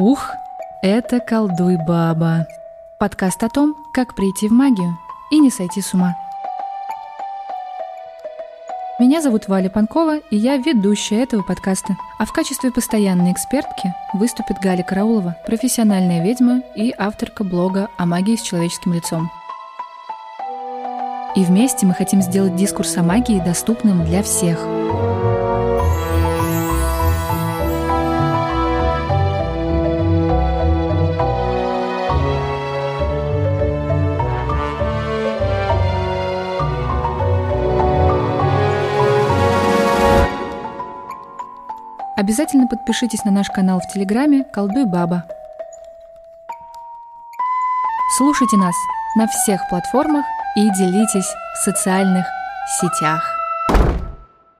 Ух, это колдуй баба. Подкаст о том, как прийти в магию и не сойти с ума. Меня зовут Валя Панкова, и я ведущая этого подкаста. А в качестве постоянной экспертки выступит Галя Караулова, профессиональная ведьма и авторка блога о магии с человеческим лицом. И вместе мы хотим сделать дискурс о магии доступным для всех – Обязательно подпишитесь на наш канал в Телеграме «Колдуй Баба». Слушайте нас на всех платформах и делитесь в социальных сетях.